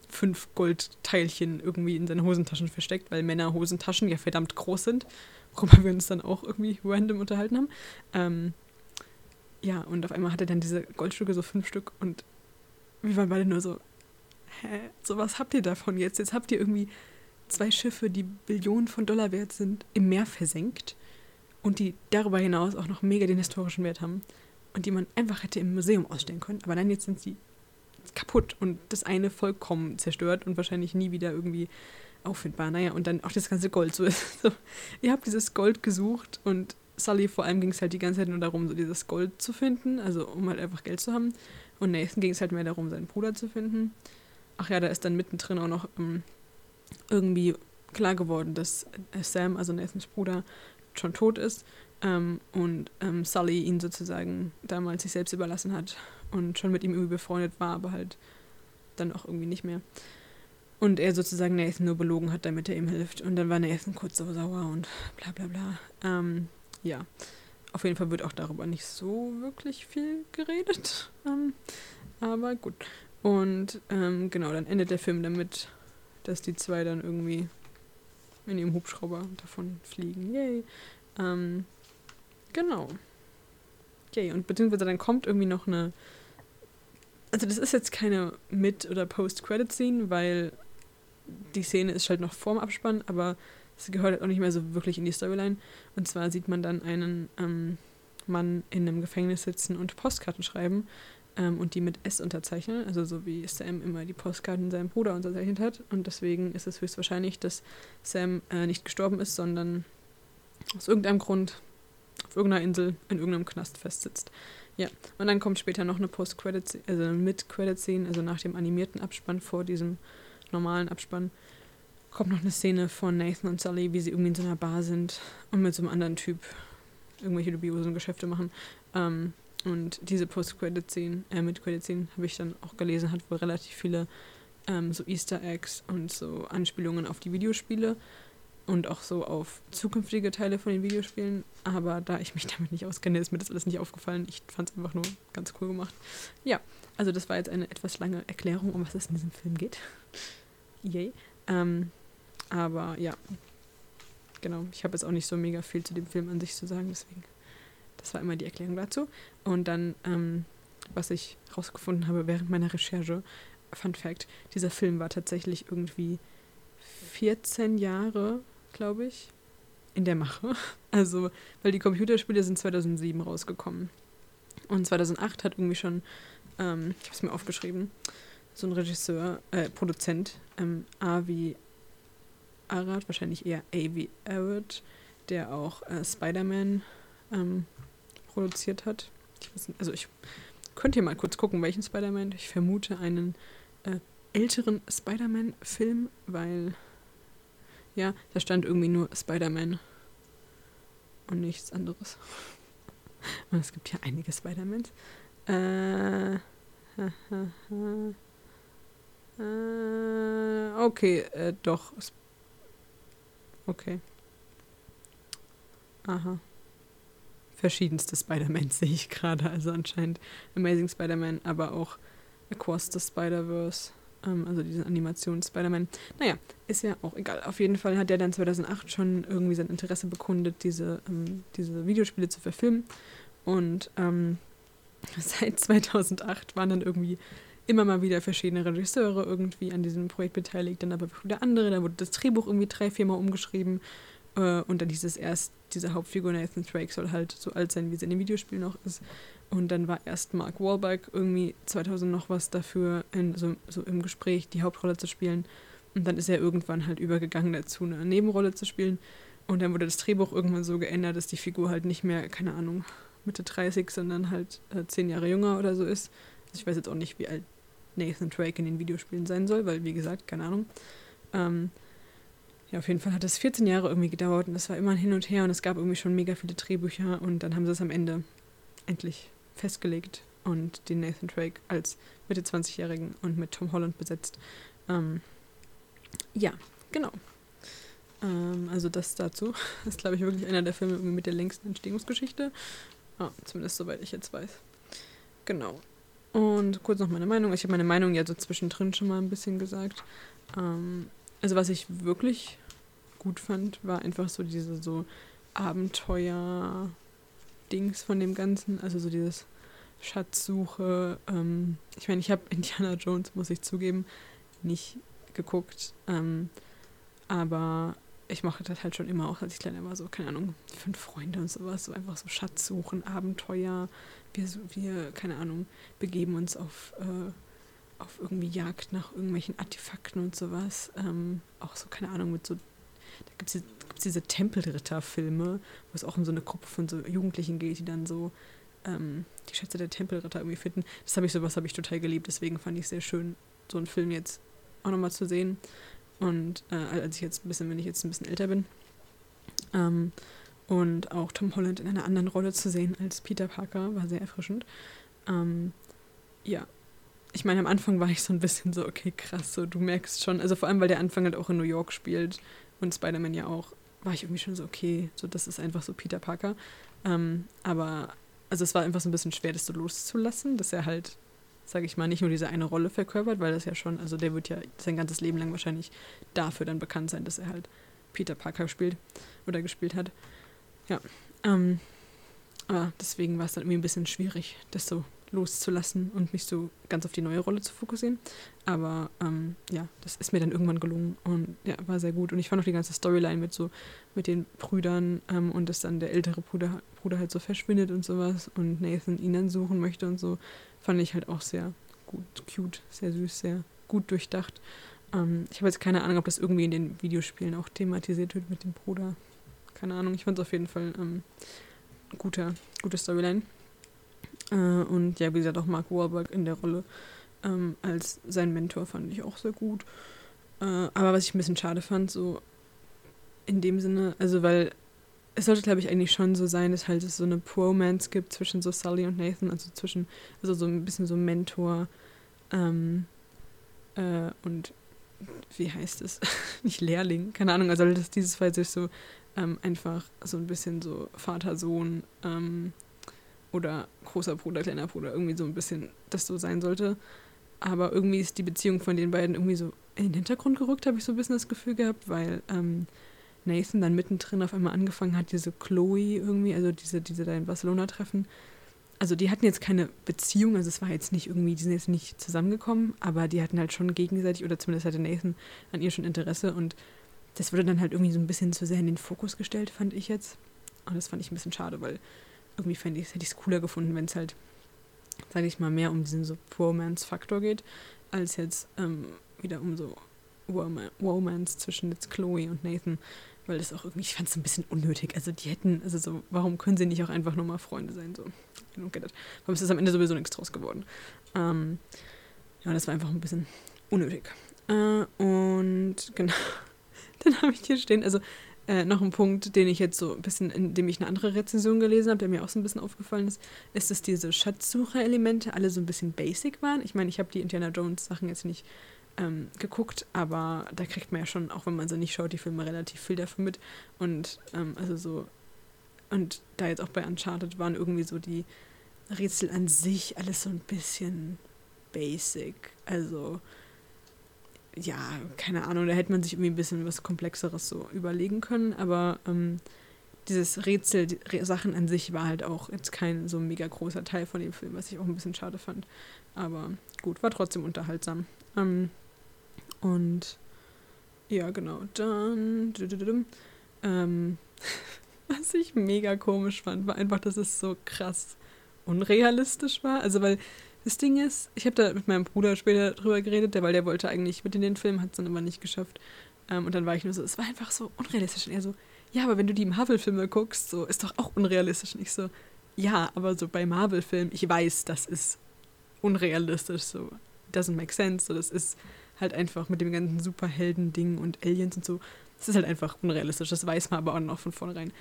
fünf Goldteilchen irgendwie in seine Hosentaschen versteckt, weil Männer Hosentaschen ja verdammt groß sind, worüber wir uns dann auch irgendwie random unterhalten haben. Ähm, ja, und auf einmal hat er dann diese Goldstücke, so fünf Stück, und wir waren beide nur so, hä, so was habt ihr davon jetzt? Jetzt habt ihr irgendwie zwei Schiffe, die Billionen von Dollar wert sind, im Meer versenkt und die darüber hinaus auch noch mega den historischen Wert haben und die man einfach hätte im Museum ausstellen können. Aber nein, jetzt sind sie kaputt und das eine vollkommen zerstört und wahrscheinlich nie wieder irgendwie auffindbar. Naja, und dann auch das ganze Gold. So, so, ihr habt dieses Gold gesucht und Sully vor allem ging es halt die ganze Zeit nur darum, so dieses Gold zu finden, also um halt einfach Geld zu haben. Und Nathan ging es halt mehr darum, seinen Bruder zu finden. Ach ja, da ist dann mittendrin auch noch ähm, irgendwie klar geworden, dass Sam, also Nathans Bruder, schon tot ist ähm, und ähm, Sully ihn sozusagen damals sich selbst überlassen hat und schon mit ihm irgendwie befreundet war, aber halt dann auch irgendwie nicht mehr. Und er sozusagen Nathan nur belogen hat, damit er ihm hilft. Und dann war Nathan kurz so sauer und bla bla bla. Ähm, ja, auf jeden Fall wird auch darüber nicht so wirklich viel geredet. Ähm, aber gut. Und ähm, genau, dann endet der Film damit, dass die zwei dann irgendwie in ihrem Hubschrauber davon fliegen. Yay. Ähm, genau. Yay. Und beziehungsweise dann kommt irgendwie noch eine. Also, das ist jetzt keine Mid- oder Post-Credit-Scene, weil die Szene ist halt noch vorm Abspann, aber es gehört halt auch nicht mehr so wirklich in die Storyline. Und zwar sieht man dann einen ähm, Mann in einem Gefängnis sitzen und Postkarten schreiben ähm, und die mit S unterzeichnen, also so wie Sam immer die Postkarten seinem Bruder unterzeichnet hat. Und deswegen ist es höchstwahrscheinlich, dass Sam äh, nicht gestorben ist, sondern aus irgendeinem Grund auf irgendeiner Insel in irgendeinem Knast festsitzt. Ja, und dann kommt später noch eine Post-Credit, also eine Mid-Credit-Szene, also nach dem animierten Abspann vor diesem normalen Abspann, kommt noch eine Szene von Nathan und Sully, wie sie irgendwie in so einer Bar sind und mit so einem anderen Typ irgendwelche dubiosen Geschäfte machen. Ähm, und diese Post-Credit-Szenen, äh, Mid-Credit-Szenen habe ich dann auch gelesen, hat wohl relativ viele ähm, so Easter Eggs und so Anspielungen auf die Videospiele und auch so auf zukünftige Teile von den Videospielen. Aber da ich mich damit nicht auskenne, ist mir das alles nicht aufgefallen. Ich fand es einfach nur ganz cool gemacht. Ja, also das war jetzt eine etwas lange Erklärung, um was es in diesem Film geht. Yay. Ähm, aber ja, genau. Ich habe jetzt auch nicht so mega viel zu dem Film an sich zu sagen, deswegen das war immer die Erklärung dazu. Und dann, ähm, was ich rausgefunden habe während meiner Recherche, Fun Fact, dieser Film war tatsächlich irgendwie 14 Jahre, glaube ich, in der Mache. Also, weil die Computerspiele sind 2007 rausgekommen. Und 2008 hat irgendwie schon, ähm, ich habe es mir aufgeschrieben, so ein Regisseur, äh, Produzent, ähm, Avi Arad, wahrscheinlich eher Avi Arad, der auch äh, Spider-Man ähm, produziert hat. Ich weiß nicht, also ich könnte hier mal kurz gucken, welchen Spider-Man. Ich vermute einen äh, älteren Spider-Man-Film, weil ja, da stand irgendwie nur Spider-Man und nichts anderes. Und es gibt ja einige Spider-Mans. Äh, äh, okay, äh, doch. Okay. Aha verschiedenste Spider-Mans sehe ich gerade. Also anscheinend Amazing Spider-Man, aber auch Across the Spider-Verse. Ähm, also diesen Animations-Spider-Man. Naja, ist ja auch egal. Auf jeden Fall hat er dann 2008 schon irgendwie sein Interesse bekundet, diese, ähm, diese Videospiele zu verfilmen. Und ähm, seit 2008 waren dann irgendwie immer mal wieder verschiedene Regisseure irgendwie an diesem Projekt beteiligt, dann aber wieder andere. Da wurde das Drehbuch irgendwie drei, viermal umgeschrieben. Äh, und dann hieß es erst, diese Hauptfigur Nathan Drake soll halt so alt sein, wie sie in dem Videospiel noch ist. Und dann war erst Mark Wahlberg irgendwie 2000 noch was dafür, in, so, so im Gespräch die Hauptrolle zu spielen. Und dann ist er irgendwann halt übergegangen dazu, eine Nebenrolle zu spielen. Und dann wurde das Drehbuch irgendwann so geändert, dass die Figur halt nicht mehr, keine Ahnung, Mitte 30, sondern halt äh, zehn Jahre jünger oder so ist. Also ich weiß jetzt auch nicht, wie alt Nathan Drake in den Videospielen sein soll, weil wie gesagt, keine Ahnung. ähm, ja, auf jeden Fall hat es 14 Jahre irgendwie gedauert und es war immer ein Hin und Her und es gab irgendwie schon mega viele Drehbücher und dann haben sie es am Ende endlich festgelegt und den Nathan Drake als Mitte 20-Jährigen und mit Tom Holland besetzt. Ähm, ja, genau. Ähm, also das dazu. Das ist, glaube ich, wirklich einer der Filme mit der längsten Entstehungsgeschichte. Ah, zumindest soweit ich jetzt weiß. Genau. Und kurz noch meine Meinung. Ich habe meine Meinung ja so zwischendrin schon mal ein bisschen gesagt. Ähm, also was ich wirklich gut fand, war einfach so diese so Abenteuer-Dings von dem Ganzen. Also so dieses Schatzsuche. Ähm, ich meine, ich habe Indiana Jones, muss ich zugeben, nicht geguckt. Ähm, aber ich mache das halt schon immer auch, als ich kleiner war, so, keine Ahnung, fünf Freunde und sowas, so einfach so Schatzsuchen, Abenteuer. Wir, wir keine Ahnung, begeben uns auf, äh, auf irgendwie Jagd nach irgendwelchen Artefakten und sowas. Ähm, auch so, keine Ahnung, mit so, da gibt es diese Tempelritter-Filme, wo es auch um so eine Gruppe von so Jugendlichen geht, die dann so ähm, die Schätze der Tempelritter irgendwie finden. Das habe ich, sowas habe ich total geliebt, deswegen fand ich es sehr schön, so einen Film jetzt auch nochmal zu sehen. Und äh, als ich jetzt ein bisschen, wenn ich jetzt ein bisschen älter bin. Ähm, und auch Tom Holland in einer anderen Rolle zu sehen als Peter Parker war sehr erfrischend. Ähm, ja. Ich meine, am Anfang war ich so ein bisschen so, okay, krass, so du merkst schon, also vor allem, weil der Anfang halt auch in New York spielt und Spider-Man ja auch, war ich irgendwie schon so, okay, so das ist einfach so Peter Parker. Ähm, aber, also es war einfach so ein bisschen schwer, das so loszulassen, dass er halt sage ich mal, nicht nur diese eine Rolle verkörpert, weil das ja schon, also der wird ja sein ganzes Leben lang wahrscheinlich dafür dann bekannt sein, dass er halt Peter Parker spielt oder gespielt hat. Ja. Ähm, aber deswegen war es dann irgendwie ein bisschen schwierig, das so loszulassen und mich so ganz auf die neue Rolle zu fokussieren. Aber ähm, ja, das ist mir dann irgendwann gelungen und ja, war sehr gut. Und ich fand auch die ganze Storyline mit so, mit den Brüdern ähm, und dass dann der ältere Bruder, Bruder halt so verschwindet und sowas und Nathan ihn dann suchen möchte und so, fand ich halt auch sehr gut, cute, sehr süß, sehr gut durchdacht. Ähm, ich habe jetzt keine Ahnung, ob das irgendwie in den Videospielen auch thematisiert wird mit dem Bruder. Keine Ahnung, ich fand es auf jeden Fall ähm, guter, gute Storyline. Äh, und ja, wie gesagt, auch Mark Wahlberg in der Rolle ähm, als sein Mentor fand ich auch sehr gut. Äh, aber was ich ein bisschen schade fand, so in dem Sinne, also weil es sollte, glaube ich, eigentlich schon so sein, dass halt es so eine Bromance gibt zwischen so Sully und Nathan, also zwischen, also so ein bisschen so Mentor ähm, äh, und wie heißt es? Nicht Lehrling, keine Ahnung, also dass dieses Fall sich so ähm, einfach so ein bisschen so Vater-Sohn ähm, oder großer Bruder, kleiner Bruder, irgendwie so ein bisschen das so sein sollte. Aber irgendwie ist die Beziehung von den beiden irgendwie so in den Hintergrund gerückt, habe ich so ein bisschen das Gefühl gehabt, weil ähm, Nathan dann mittendrin auf einmal angefangen hat, diese Chloe irgendwie, also diese, diese da in Barcelona treffen. Also die hatten jetzt keine Beziehung, also es war jetzt nicht irgendwie, die sind jetzt nicht zusammengekommen, aber die hatten halt schon gegenseitig, oder zumindest hatte Nathan an ihr schon Interesse und das wurde dann halt irgendwie so ein bisschen zu sehr in den Fokus gestellt, fand ich jetzt. Und das fand ich ein bisschen schade, weil irgendwie fände ich, hätte ich es cooler gefunden, wenn es halt, sage ich mal, mehr um diesen so Romance-Faktor geht, als jetzt ähm, wieder um so Romance zwischen jetzt Chloe und Nathan weil das auch irgendwie, ich fand es ein bisschen unnötig. Also die hätten, also so, warum können sie nicht auch einfach nur mal Freunde sein? So, I don't get. Warum ist das am Ende sowieso nichts draus geworden? Ähm, ja, das war einfach ein bisschen unnötig. Äh, und genau, dann habe ich hier stehen, also äh, noch ein Punkt, den ich jetzt so ein bisschen, indem ich eine andere Rezension gelesen habe, der mir auch so ein bisschen aufgefallen ist, ist, dass diese Schatzsucher-Elemente alle so ein bisschen basic waren. Ich meine, ich habe die Indiana Jones-Sachen jetzt nicht ähm, geguckt, aber da kriegt man ja schon, auch wenn man sie nicht schaut, die Filme relativ viel davon mit. Und ähm, also so, und da jetzt auch bei Uncharted waren irgendwie so die Rätsel an sich alles so ein bisschen basic. Also, ja, keine Ahnung, da hätte man sich irgendwie ein bisschen was Komplexeres so überlegen können, aber ähm, dieses Rätsel, die Sachen an sich war halt auch jetzt kein so mega großer Teil von dem Film, was ich auch ein bisschen schade fand. Aber gut, war trotzdem unterhaltsam. Ähm, und ja, genau. Dann. Ähm, was ich mega komisch fand, war einfach, dass es so krass unrealistisch war. Also, weil das Ding ist, ich habe da mit meinem Bruder später drüber geredet, weil der wollte eigentlich mit in den Film, hat es dann aber nicht geschafft. Ähm, und dann war ich nur so, es war einfach so unrealistisch. Und er so, ja, aber wenn du die Marvel-Filme guckst, so ist doch auch unrealistisch. Und ich so, ja, aber so bei Marvel-Filmen, ich weiß, das ist unrealistisch, so doesn't make sense, so das ist halt einfach mit dem ganzen Superhelden-Ding und Aliens und so. Das ist halt einfach unrealistisch, das weiß man aber auch noch von vornherein.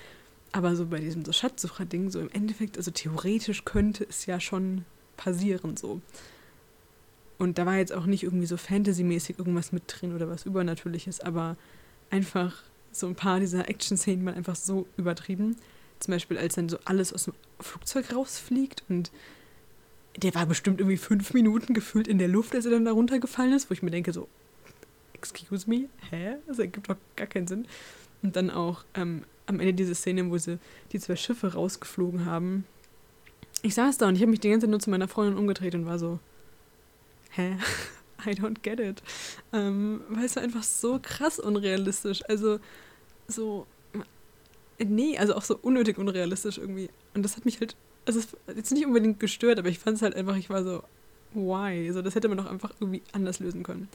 Aber so bei diesem so Schatzsucher-Ding, so im Endeffekt, also theoretisch könnte es ja schon passieren so. Und da war jetzt auch nicht irgendwie so Fantasy-mäßig irgendwas mit drin oder was Übernatürliches, aber einfach so ein paar dieser Action-Szenen waren einfach so übertrieben. Zum Beispiel, als dann so alles aus dem Flugzeug rausfliegt und der war bestimmt irgendwie fünf Minuten gefühlt in der Luft, als er dann da runtergefallen ist, wo ich mir denke, so, excuse me, hä? Das ergibt doch gar keinen Sinn. Und dann auch ähm, am Ende diese Szene, wo sie die zwei Schiffe rausgeflogen haben. Ich saß da und ich habe mich die ganze Zeit nur zu meiner Freundin umgedreht und war so, hä? I don't get it. Ähm, weil es war einfach so krass unrealistisch. Also so, nee, also auch so unnötig unrealistisch irgendwie. Und das hat mich halt, also jetzt nicht unbedingt gestört, aber ich fand es halt einfach, ich war so, why? So, das hätte man doch einfach irgendwie anders lösen können.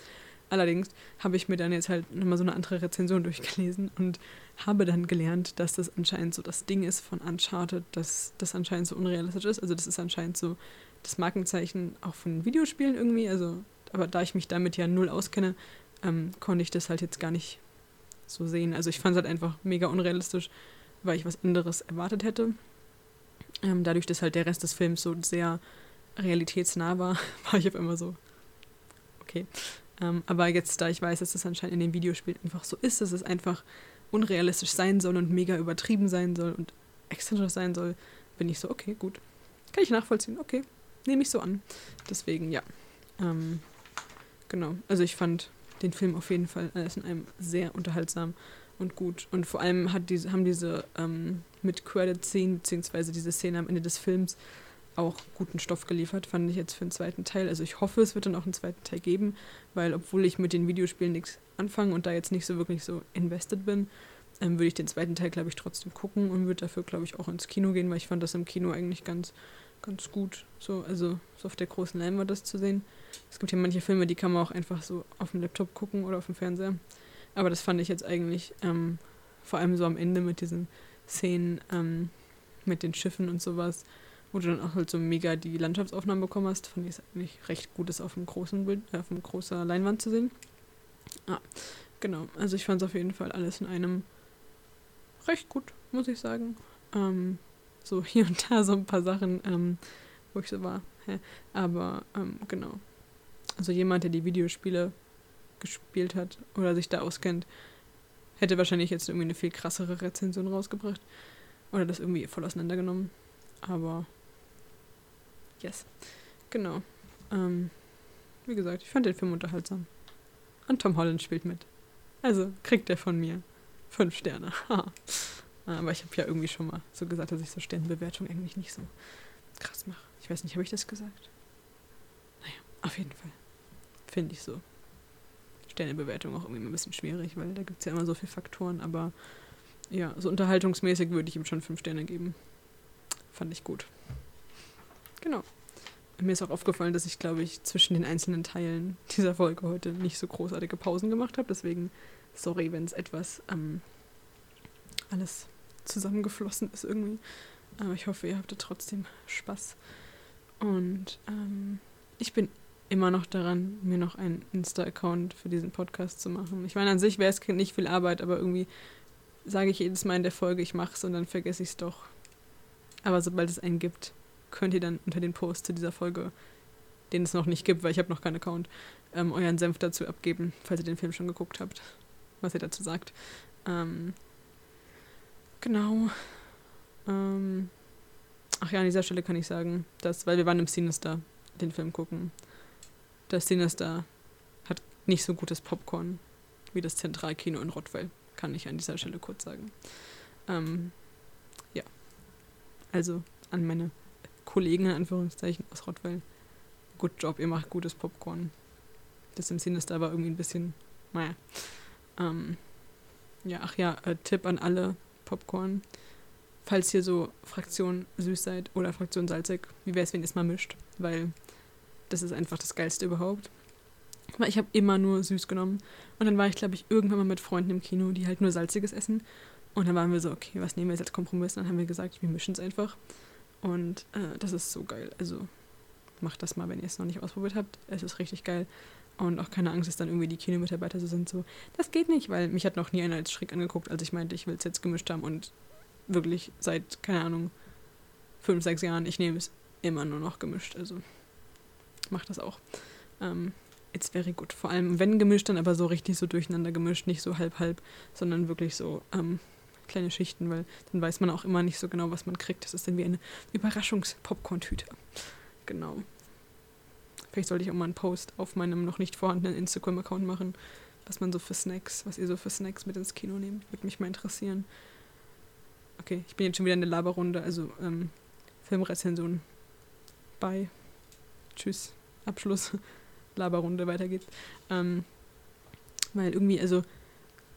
Allerdings habe ich mir dann jetzt halt nochmal so eine andere Rezension durchgelesen und habe dann gelernt, dass das anscheinend so das Ding ist von Uncharted, dass das anscheinend so unrealistisch ist. Also das ist anscheinend so das Markenzeichen auch von Videospielen irgendwie. Also, aber da ich mich damit ja null auskenne, ähm, konnte ich das halt jetzt gar nicht so sehen. Also ich fand es halt einfach mega unrealistisch, weil ich was anderes erwartet hätte. Ähm, dadurch, dass halt der Rest des Films so sehr realitätsnah war, war ich auf einmal so, okay. Ähm, aber jetzt, da ich weiß, dass das anscheinend in den Videospielen einfach so ist, dass es einfach unrealistisch sein soll und mega übertrieben sein soll und exzentrisch sein soll, bin ich so, okay, gut. Kann ich nachvollziehen, okay. Nehme ich so an. Deswegen, ja. Ähm, genau. Also ich fand den Film auf jeden Fall alles in einem sehr unterhaltsam und gut. Und vor allem hat diese, haben diese ähm, mit Credit-Szenen, beziehungsweise diese Szene am Ende des Films, auch guten Stoff geliefert, fand ich jetzt für den zweiten Teil. Also ich hoffe, es wird dann auch einen zweiten Teil geben, weil obwohl ich mit den Videospielen nichts anfange und da jetzt nicht so wirklich so invested bin, ähm, würde ich den zweiten Teil, glaube ich, trotzdem gucken und würde dafür, glaube ich, auch ins Kino gehen, weil ich fand das im Kino eigentlich ganz, ganz gut. So, also so auf der großen Leinwand das zu sehen. Es gibt ja manche Filme, die kann man auch einfach so auf dem Laptop gucken oder auf dem Fernseher. Aber das fand ich jetzt eigentlich ähm, vor allem so am Ende mit diesen Szenen ähm, mit den Schiffen und sowas wo du dann auch halt so mega die Landschaftsaufnahmen bekommen hast, fand ich es eigentlich recht gut, das auf einem großen Bild, äh, auf einem großen Leinwand zu sehen. Ah, genau. Also ich fand es auf jeden Fall alles in einem recht gut, muss ich sagen. Ähm, so hier und da so ein paar Sachen, ähm, wo ich so war. Hä? Aber ähm, genau. Also jemand, der die Videospiele gespielt hat oder sich da auskennt, hätte wahrscheinlich jetzt irgendwie eine viel krassere Rezension rausgebracht. Oder das irgendwie voll auseinandergenommen. Aber Yes. Genau. Ähm, wie gesagt, ich fand den Film unterhaltsam. Und Tom Holland spielt mit. Also kriegt er von mir fünf Sterne. Aber ich habe ja irgendwie schon mal so gesagt, dass ich so Sternbewertung eigentlich nicht so krass mache. Ich weiß nicht, habe ich das gesagt? Naja, auf jeden Fall. Finde ich so. Sternebewertung auch irgendwie ein bisschen schwierig, weil da gibt es ja immer so viele Faktoren. Aber ja, so unterhaltungsmäßig würde ich ihm schon fünf Sterne geben. Fand ich gut. Genau. Mir ist auch aufgefallen, dass ich, glaube ich, zwischen den einzelnen Teilen dieser Folge heute nicht so großartige Pausen gemacht habe. Deswegen, sorry, wenn es etwas ähm, alles zusammengeflossen ist irgendwie. Aber ich hoffe, ihr habt trotzdem Spaß. Und ähm, ich bin immer noch daran, mir noch einen Insta-Account für diesen Podcast zu machen. Ich meine, an sich wäre es nicht viel Arbeit, aber irgendwie sage ich jedes Mal in der Folge, ich mache es und dann vergesse ich es doch. Aber sobald es einen gibt, könnt ihr dann unter den Post zu dieser Folge, den es noch nicht gibt, weil ich habe noch keinen Account, ähm, euren Senf dazu abgeben, falls ihr den Film schon geguckt habt, was ihr dazu sagt. Ähm, genau. Ähm, ach ja, an dieser Stelle kann ich sagen, dass, weil wir waren im Sinister den Film gucken, das Sinister hat nicht so gutes Popcorn wie das Zentralkino in Rottweil, kann ich an dieser Stelle kurz sagen. Ähm, ja. Also an meine Kollegen in Anführungszeichen aus Rottweil. Good Job, ihr macht gutes Popcorn. Das im Sinister war irgendwie ein bisschen, naja. Ähm, ja, ach ja, äh, Tipp an alle Popcorn. Falls ihr so Fraktion süß seid oder Fraktion salzig, wie wäre es, wenn ihr es mal mischt? Weil das ist einfach das Geilste überhaupt. Weil ich habe immer nur süß genommen. Und dann war ich, glaube ich, irgendwann mal mit Freunden im Kino, die halt nur salziges essen. Und dann waren wir so, okay, was nehmen wir jetzt als Kompromiss? Und dann haben wir gesagt, wir mischen es einfach. Und äh, das ist so geil. Also macht das mal, wenn ihr es noch nicht ausprobiert habt. Es ist richtig geil. und auch keine Angst, dass dann irgendwie die Kinomitarbeiter so sind, so, das geht nicht, weil mich hat noch nie einer als schräg angeguckt, als ich meinte, ich will es jetzt gemischt haben und wirklich seit, keine Ahnung, fünf, sechs Jahren, ich nehme es immer nur noch gemischt, also mach das auch. Ähm, it's very good. Vor allem, wenn gemischt, dann aber so richtig so durcheinander gemischt, nicht so halb-halb, sondern wirklich so ähm, kleine Schichten, weil dann weiß man auch immer nicht so genau, was man kriegt. Das ist dann wie eine Überraschungs-Popcorn-Tüte. Genau. Vielleicht sollte ich auch mal einen Post auf meinem noch nicht vorhandenen Instagram-Account machen, was man so für Snacks, was ihr so für Snacks mit ins Kino nehmt. Würde mich mal interessieren. Okay, ich bin jetzt schon wieder in der Laberrunde, also ähm, Filmrezension. Bye. Tschüss. Abschluss. Laberrunde, weiter geht's. Ähm, weil irgendwie, also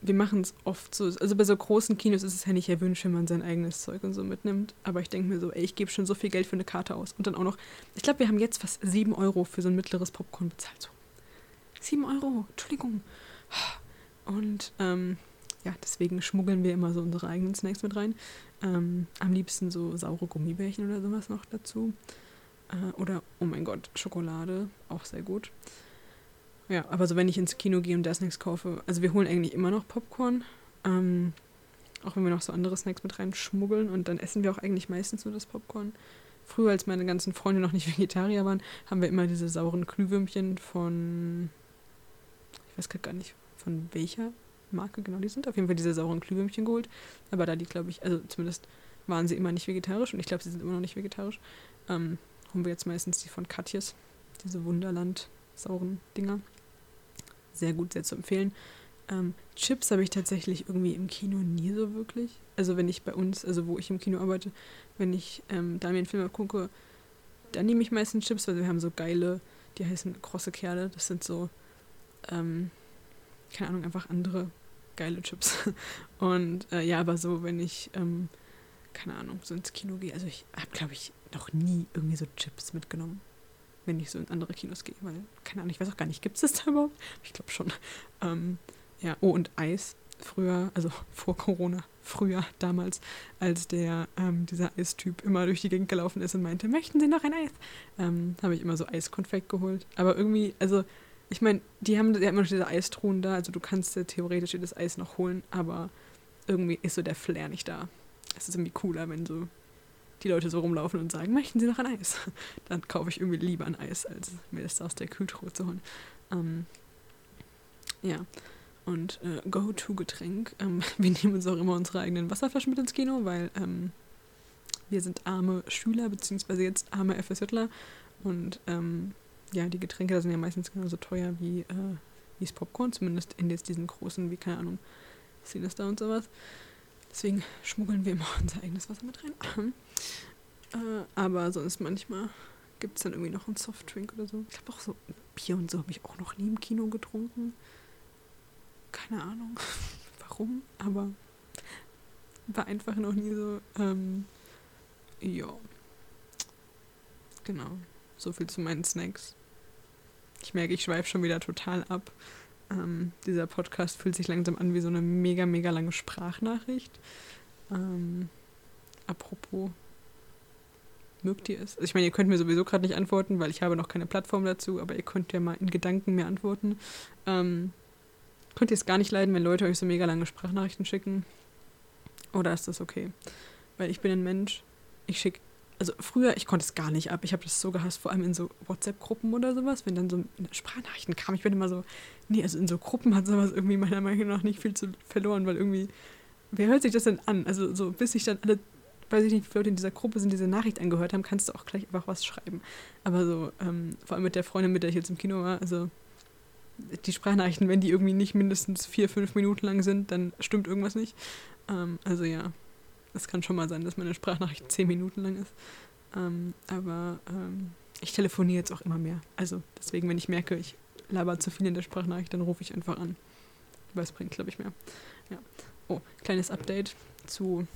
wir machen es oft so, also bei so großen Kinos ist es ja nicht erwünscht, wenn man sein eigenes Zeug und so mitnimmt. Aber ich denke mir so, ey, ich gebe schon so viel Geld für eine Karte aus. Und dann auch noch, ich glaube, wir haben jetzt fast 7 Euro für so ein mittleres Popcorn bezahlt. So. 7 Euro, Entschuldigung. Und ähm, ja, deswegen schmuggeln wir immer so unsere eigenen Snacks mit rein. Ähm, am liebsten so saure Gummibärchen oder sowas noch dazu. Äh, oder, oh mein Gott, Schokolade, auch sehr gut. Ja, aber so wenn ich ins Kino gehe und da Snacks kaufe, also wir holen eigentlich immer noch Popcorn. Ähm, auch wenn wir noch so andere Snacks mit reinschmuggeln und dann essen wir auch eigentlich meistens nur das Popcorn. Früher, als meine ganzen Freunde noch nicht Vegetarier waren, haben wir immer diese sauren Glühwürmchen von, ich weiß gar nicht, von welcher Marke genau die sind. Auf jeden Fall diese sauren Glühwürmchen geholt. Aber da die, glaube ich, also zumindest waren sie immer nicht vegetarisch und ich glaube, sie sind immer noch nicht vegetarisch. Ähm, holen wir jetzt meistens die von Katjes, diese Wunderland-sauren Dinger. Sehr gut, sehr zu empfehlen. Ähm, Chips habe ich tatsächlich irgendwie im Kino nie so wirklich. Also wenn ich bei uns, also wo ich im Kino arbeite, wenn ich ähm, da mir einen Film gucke, dann nehme ich meistens Chips, weil wir haben so geile, die heißen krosse Kerle. Das sind so, ähm, keine Ahnung, einfach andere geile Chips. Und äh, ja, aber so, wenn ich, ähm, keine Ahnung, so ins Kino gehe, also ich habe, glaube ich, noch nie irgendwie so Chips mitgenommen wenn ich so in andere Kinos gehe, weil, keine Ahnung, ich weiß auch gar nicht, gibt es das da überhaupt? Ich glaube schon. Ähm, ja, oh, und Eis. Früher, also vor Corona, früher, damals, als der, ähm, dieser Eistyp immer durch die Gegend gelaufen ist und meinte, möchten Sie noch ein Eis? Ähm, habe ich immer so Eiskonfekt geholt. Aber irgendwie, also, ich meine, die haben ja immer noch diese Eistruhen da, also du kannst ja theoretisch das Eis noch holen, aber irgendwie ist so der Flair nicht da. Es ist irgendwie cooler, wenn so die Leute so rumlaufen und sagen, möchten Sie noch ein Eis? Dann kaufe ich irgendwie lieber ein Eis, als mir das aus der Kühltruhe zu holen. Ähm, ja. Und äh, Go-To-Getränk. Ähm, wir nehmen uns auch immer unsere eigenen Wasserflaschen mit ins Kino, weil ähm, wir sind arme Schüler, beziehungsweise jetzt arme FSJler. Und ähm, ja, die Getränke da sind ja meistens genauso teuer wie, äh, wie das Popcorn, zumindest in jetzt diesen großen, wie keine Ahnung, Sinister und sowas. Deswegen schmuggeln wir immer unser eigenes Wasser mit rein. Äh, aber sonst manchmal gibt es dann irgendwie noch einen Softdrink oder so. Ich glaube auch so Bier und so habe ich auch noch nie im Kino getrunken. Keine Ahnung warum, aber war einfach noch nie so. Ähm, ja. Genau. So viel zu meinen Snacks. Ich merke, ich schweife schon wieder total ab. Ähm, dieser Podcast fühlt sich langsam an wie so eine mega, mega lange Sprachnachricht. Ähm, apropos, mögt ihr es? Also ich meine, ihr könnt mir sowieso gerade nicht antworten, weil ich habe noch keine Plattform dazu, aber ihr könnt ja mal in Gedanken mir antworten. Ähm, könnt ihr es gar nicht leiden, wenn Leute euch so mega lange Sprachnachrichten schicken? Oder ist das okay? Weil ich bin ein Mensch, ich schicke also früher, ich konnte es gar nicht ab. Ich habe das so gehasst, vor allem in so WhatsApp-Gruppen oder sowas, wenn dann so Sprachnachrichten kamen. Ich bin immer so, nee, also in so Gruppen hat sowas irgendwie meiner Meinung nach nicht viel zu verloren, weil irgendwie, wer hört sich das denn an? Also so, bis sich dann alle, weiß ich nicht, wie viele Leute in dieser Gruppe sind, diese Nachricht angehört haben, kannst du auch gleich einfach was schreiben. Aber so, ähm, vor allem mit der Freundin, mit der ich jetzt im Kino war, also die Sprachnachrichten, wenn die irgendwie nicht mindestens vier, fünf Minuten lang sind, dann stimmt irgendwas nicht. Ähm, also ja, es kann schon mal sein, dass meine Sprachnachricht zehn Minuten lang ist. Ähm, aber ähm, ich telefoniere jetzt auch immer mehr. Also deswegen, wenn ich merke, ich laber zu viel in der Sprachnachricht, dann rufe ich einfach an. Weil es bringt, glaube ich, mehr. Ja. Oh, kleines Update zu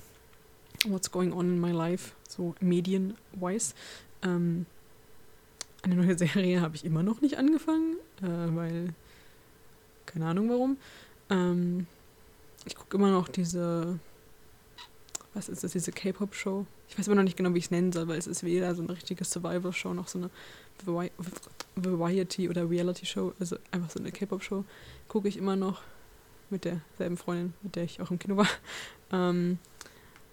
What's Going On in My Life, so medien-wise. Ähm, eine neue Serie habe ich immer noch nicht angefangen, äh, weil keine Ahnung warum. Ähm, ich gucke immer noch diese was ist das, diese K-Pop-Show? Ich weiß aber noch nicht genau, wie ich es nennen soll, weil es ist weder so eine richtige Survival-Show noch so eine Variety- oder Reality-Show, also einfach so eine K-Pop-Show. Gucke ich immer noch mit derselben Freundin, mit der ich auch im Kino war. Ähm,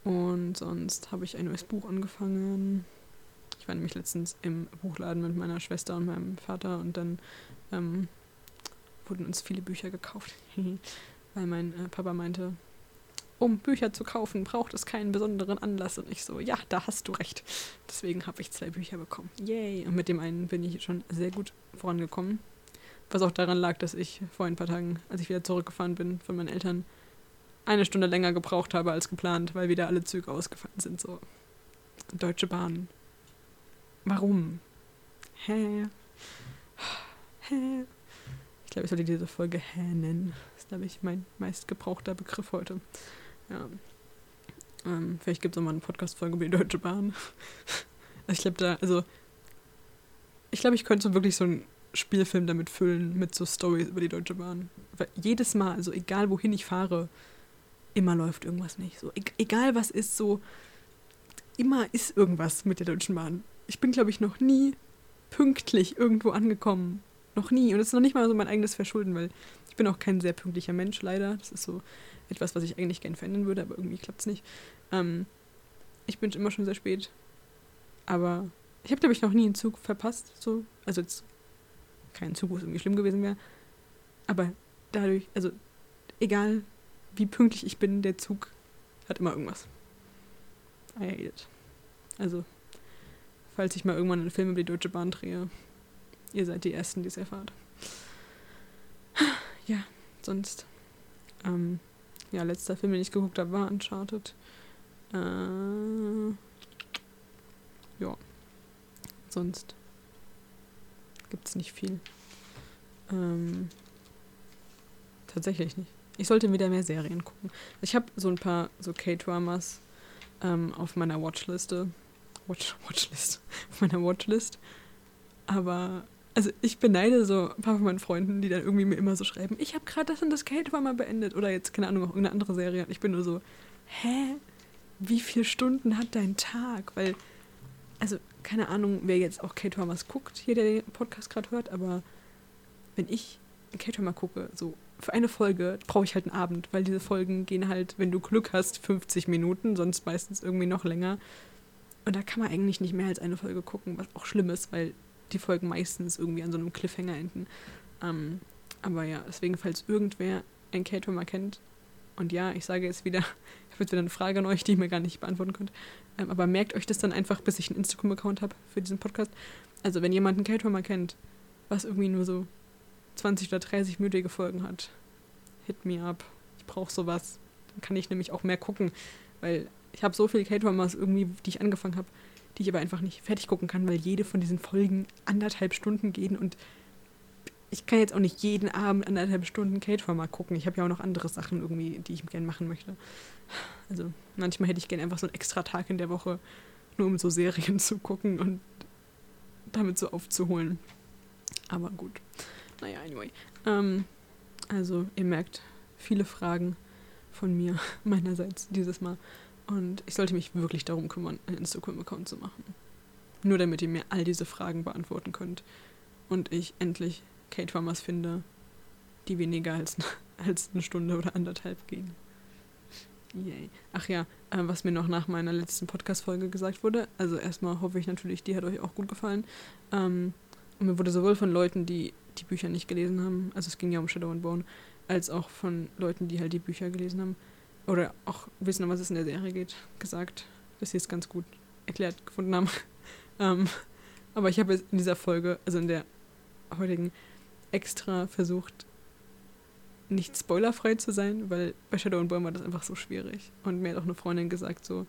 und sonst habe ich ein neues Buch angefangen. Ich war nämlich letztens im Buchladen mit meiner Schwester und meinem Vater und dann ähm, wurden uns viele Bücher gekauft, weil mein äh, Papa meinte, um Bücher zu kaufen, braucht es keinen besonderen Anlass. Und ich so, ja, da hast du recht. Deswegen habe ich zwei Bücher bekommen. Yay! Und mit dem einen bin ich schon sehr gut vorangekommen. Was auch daran lag, dass ich vor ein paar Tagen, als ich wieder zurückgefahren bin von meinen Eltern, eine Stunde länger gebraucht habe als geplant, weil wieder alle Züge ausgefallen sind. So. Deutsche Bahn. Warum? Hä? Hä? Ich glaube, ich sollte diese Folge Hä nennen. Das ist, glaube ich, mein meistgebrauchter Begriff heute. Ja. Ähm, vielleicht gibt es auch mal eine Podcast-Folge über die Deutsche Bahn. ich glaube, da, also. Ich glaube, ich könnte so wirklich so einen Spielfilm damit füllen, mit so Stories über die Deutsche Bahn. Weil jedes Mal, also egal wohin ich fahre, immer läuft irgendwas nicht. So, e egal was ist, so. Immer ist irgendwas mit der Deutschen Bahn. Ich bin, glaube ich, noch nie pünktlich irgendwo angekommen. Noch nie. Und das ist noch nicht mal so mein eigenes Verschulden, weil ich bin auch kein sehr pünktlicher Mensch, leider. Das ist so etwas, was ich eigentlich gerne verändern würde, aber irgendwie klappt es nicht. Ähm, ich bin immer schon sehr spät. Aber ich habe, glaube ich, noch nie einen Zug verpasst. So. Also jetzt kein Zug, wo es irgendwie schlimm gewesen wäre. Aber dadurch, also egal wie pünktlich ich bin, der Zug hat immer irgendwas. I hate it. Also, falls ich mal irgendwann einen Film über die Deutsche Bahn drehe, ihr seid die Ersten, die es erfahrt. Ja, sonst. Ähm, ja, letzter Film, den ich geguckt habe, war Uncharted. Äh, ja. Sonst gibt es nicht viel. Ähm, tatsächlich nicht. Ich sollte wieder mehr Serien gucken. Ich habe so ein paar so K-Dramas ähm, auf meiner Watchliste. Watch, Watchlist. auf meiner Watchlist. Aber also ich beneide so ein paar von meinen Freunden, die dann irgendwie mir immer so schreiben, ich habe gerade das und das K-Drama beendet oder jetzt, keine Ahnung, auch irgendeine andere Serie. Und ich bin nur so, hä? Wie viele Stunden hat dein Tag? Weil, also, keine Ahnung, wer jetzt auch K-Dramas guckt, hier der den Podcast gerade hört, aber wenn ich K-Drama gucke, so für eine Folge brauche ich halt einen Abend, weil diese Folgen gehen halt, wenn du Glück hast, 50 Minuten, sonst meistens irgendwie noch länger. Und da kann man eigentlich nicht mehr als eine Folge gucken, was auch schlimm ist, weil die Folgen meistens irgendwie an so einem Cliffhanger enden. Ähm, aber ja, deswegen, falls irgendwer ein K-Drama kennt, und ja, ich sage jetzt wieder, ich habe jetzt wieder eine Frage an euch, die ihr mir gar nicht beantworten könnt. Ähm, aber merkt euch das dann einfach, bis ich einen Instagram-Account habe für diesen Podcast. Also, wenn jemand einen K-Drama kennt, was irgendwie nur so 20 oder 30 müdige Folgen hat, hit me up. Ich brauche sowas. Dann kann ich nämlich auch mehr gucken, weil ich habe so viele K-Dramas irgendwie, die ich angefangen habe, die ich aber einfach nicht fertig gucken kann, weil jede von diesen Folgen anderthalb Stunden gehen und ich kann jetzt auch nicht jeden Abend anderthalb Stunden K-Drama gucken. Ich habe ja auch noch andere Sachen irgendwie, die ich gerne machen möchte. Also manchmal hätte ich gerne einfach so einen extra Tag in der Woche, nur um so Serien zu gucken und damit so aufzuholen. Aber gut. Naja, anyway. Ähm, also ihr merkt, viele Fragen von mir meinerseits dieses Mal. Und ich sollte mich wirklich darum kümmern, einen Instagram-Account zu machen. Nur damit ihr mir all diese Fragen beantworten könnt. Und ich endlich K-Dramas finde, die weniger als, als eine Stunde oder anderthalb gehen. Yay. Ach ja, äh, was mir noch nach meiner letzten Podcast-Folge gesagt wurde. Also erstmal hoffe ich natürlich, die hat euch auch gut gefallen. Ähm, und mir wurde sowohl von Leuten, die die Bücher nicht gelesen haben, also es ging ja um Shadow and Bone, als auch von Leuten, die halt die Bücher gelesen haben, oder auch wissen, um was es in der Serie geht, gesagt, dass sie es ganz gut erklärt gefunden haben. ähm, aber ich habe in dieser Folge, also in der heutigen, extra versucht, nicht spoilerfrei zu sein, weil bei Shadow and Bone war das einfach so schwierig. Und mir hat auch eine Freundin gesagt, so,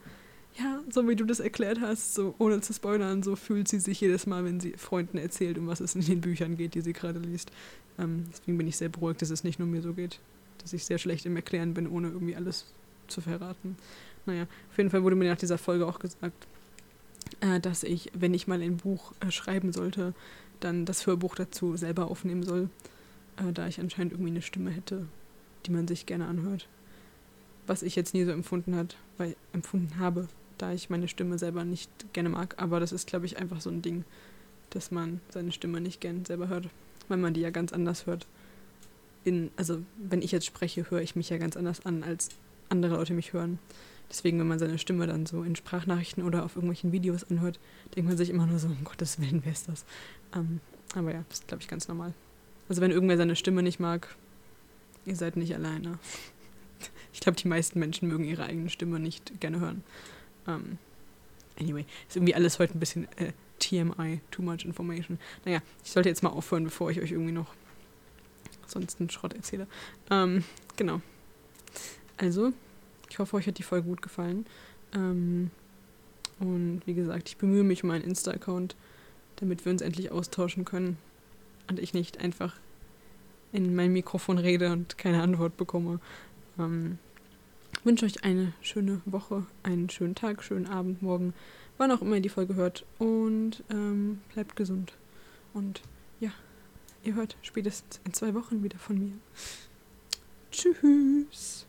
ja, so wie du das erklärt hast, so ohne zu spoilern, so fühlt sie sich jedes Mal, wenn sie Freunden erzählt, um was es in den Büchern geht, die sie gerade liest. Ähm, deswegen bin ich sehr beruhigt, dass es nicht nur mir so geht dass ich sehr schlecht im Erklären bin, ohne irgendwie alles zu verraten. Naja, auf jeden Fall wurde mir nach dieser Folge auch gesagt, äh, dass ich, wenn ich mal ein Buch äh, schreiben sollte, dann das Hörbuch dazu selber aufnehmen soll, äh, da ich anscheinend irgendwie eine Stimme hätte, die man sich gerne anhört. was ich jetzt nie so empfunden hat, weil empfunden habe, da ich meine Stimme selber nicht gerne mag. Aber das ist, glaube ich, einfach so ein Ding, dass man seine Stimme nicht gern selber hört, weil man die ja ganz anders hört. In, also wenn ich jetzt spreche, höre ich mich ja ganz anders an, als andere Leute mich hören. Deswegen, wenn man seine Stimme dann so in Sprachnachrichten oder auf irgendwelchen Videos anhört, denkt man sich immer nur so, um Gottes Willen, wer ist das? Ähm, aber ja, das ist, glaube ich, ganz normal. Also wenn irgendwer seine Stimme nicht mag, ihr seid nicht alleine. Ich glaube, die meisten Menschen mögen ihre eigene Stimme nicht gerne hören. Um, anyway, ist irgendwie alles heute ein bisschen äh, TMI, too much information. Naja, ich sollte jetzt mal aufhören, bevor ich euch irgendwie noch sonst einen Schrott erzähle. Ähm, genau. Also, ich hoffe, euch hat die Folge gut gefallen. Ähm, und wie gesagt, ich bemühe mich um einen Insta-Account, damit wir uns endlich austauschen können. Und ich nicht einfach in mein Mikrofon rede und keine Antwort bekomme. Ähm, wünsche euch eine schöne Woche, einen schönen Tag, schönen Abend, morgen, wann auch immer ihr die Folge hört. Und ähm, bleibt gesund. Und ja, ihr hört spätestens in zwei Wochen wieder von mir. Tschüss.